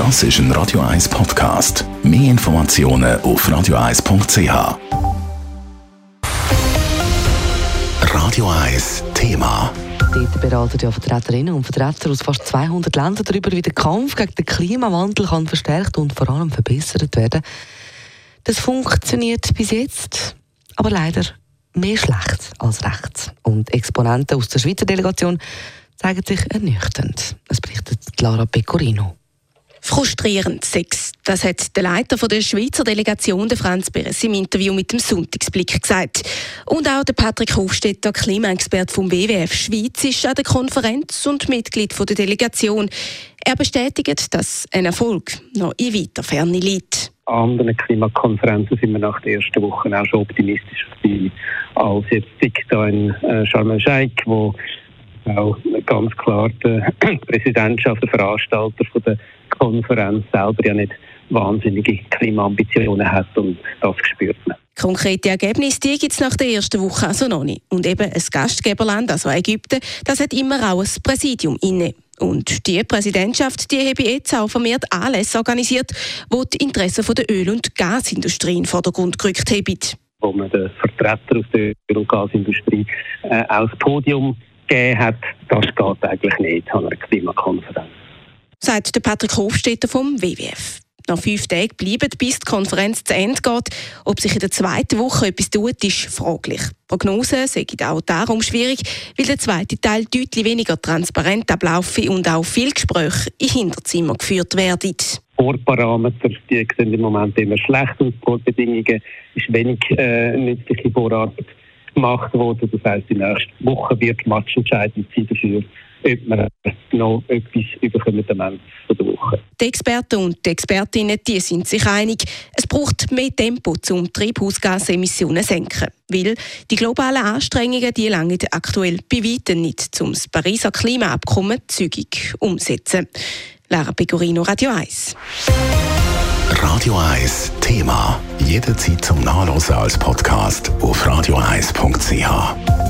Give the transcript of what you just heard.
Das ist ein Radio 1 Podcast. Mehr Informationen auf radio1.ch. Radio 1 Thema. Dort beraten ja Vertreterinnen und Vertreter aus fast 200 Ländern darüber, wie der Kampf gegen den Klimawandel kann verstärkt und vor allem verbessert werden. Das funktioniert bis jetzt, aber leider mehr schlecht als recht. Und Exponenten aus der Schweizer Delegation zeigen sich ernüchternd. Das berichtet Lara Pecorino. Frustrierend Sex. Das hat der Leiter der Schweizer Delegation, der Franz Beres, im Interview mit dem Sonntagsblick gesagt. Und auch der Patrick Hofstetter, Klimaexpert vom WWF Schweiz, ist an der Konferenz und Mitglied der Delegation. Er bestätigt, dass ein Erfolg noch in weiter Ferne liegt. An anderen Klimakonferenzen sind wir nach der ersten Woche auch schon optimistischer als jetzt da in äh, Sharm el-Sheikh, wo auch ganz klar die Präsidentschaft, der Veranstalter von der Konferenz selber ja nicht wahnsinnige Klimaambitionen hat und das spürt man. Konkrete Ergebnisse gibt es nach der ersten Woche also noch nicht. Und eben ein Gastgeberland, also Ägypten, das hat immer auch ein Präsidium inne. Und die Präsidentschaft, die habe jetzt auch vermehrt Anlässe organisiert, wo die Interessen der Öl- und Gasindustrie in den Vordergrund gerückt haben. Wo man den Vertreter aus der Öl- und Gasindustrie äh, aufs Podium gegeben hat, das geht eigentlich nicht an einer Klimakonferenz. Sagt der Patrick Hofstetter vom WWF. Nach fünf Tagen bleiben, bis die Konferenz zu Ende geht. Ob sich in der zweiten Woche etwas tut, ist fraglich. Prognosen sind auch darum schwierig, weil der zweite Teil deutlich weniger transparent ablaufe und auch viele Gespräche in Hinterzimmer geführt werden. Bohrparameter, die sehen im Moment immer schlecht aus. Bohrbedingungen ist wenig äh, nützliche Bohrarbeit gemacht worden. Das heisst, die nächste Woche wird matchentscheidend sein dafür, ob wir noch etwas überkommen am Ende der Woche. Die Experten und die Expertinnen die sind sich einig, es braucht mehr Tempo, um Treibhausgasemissionen zu senken. Weil die globalen Anstrengungen die lange aktuell bei weitem nicht, um das Pariser Klimaabkommen zügig umzusetzen. Lara Pecorino, Radio 1. Radio 1 Thema. Jederzeit zum Nachlesen als Podcast auf radio1.ch.